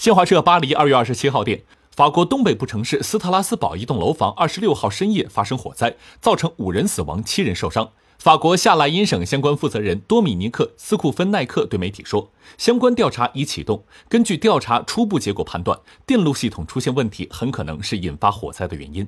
新华社巴黎二月二十七号电法国东北部城市斯特拉斯堡一栋楼房二十六号深夜发生火灾造成五人死亡七人受伤。法国夏莱茵省相关负责人多米尼克斯库芬奈克对媒体说相关调查已启动。根据调查初步结果判断电路系统出现问题很可能是引发火灾的原因。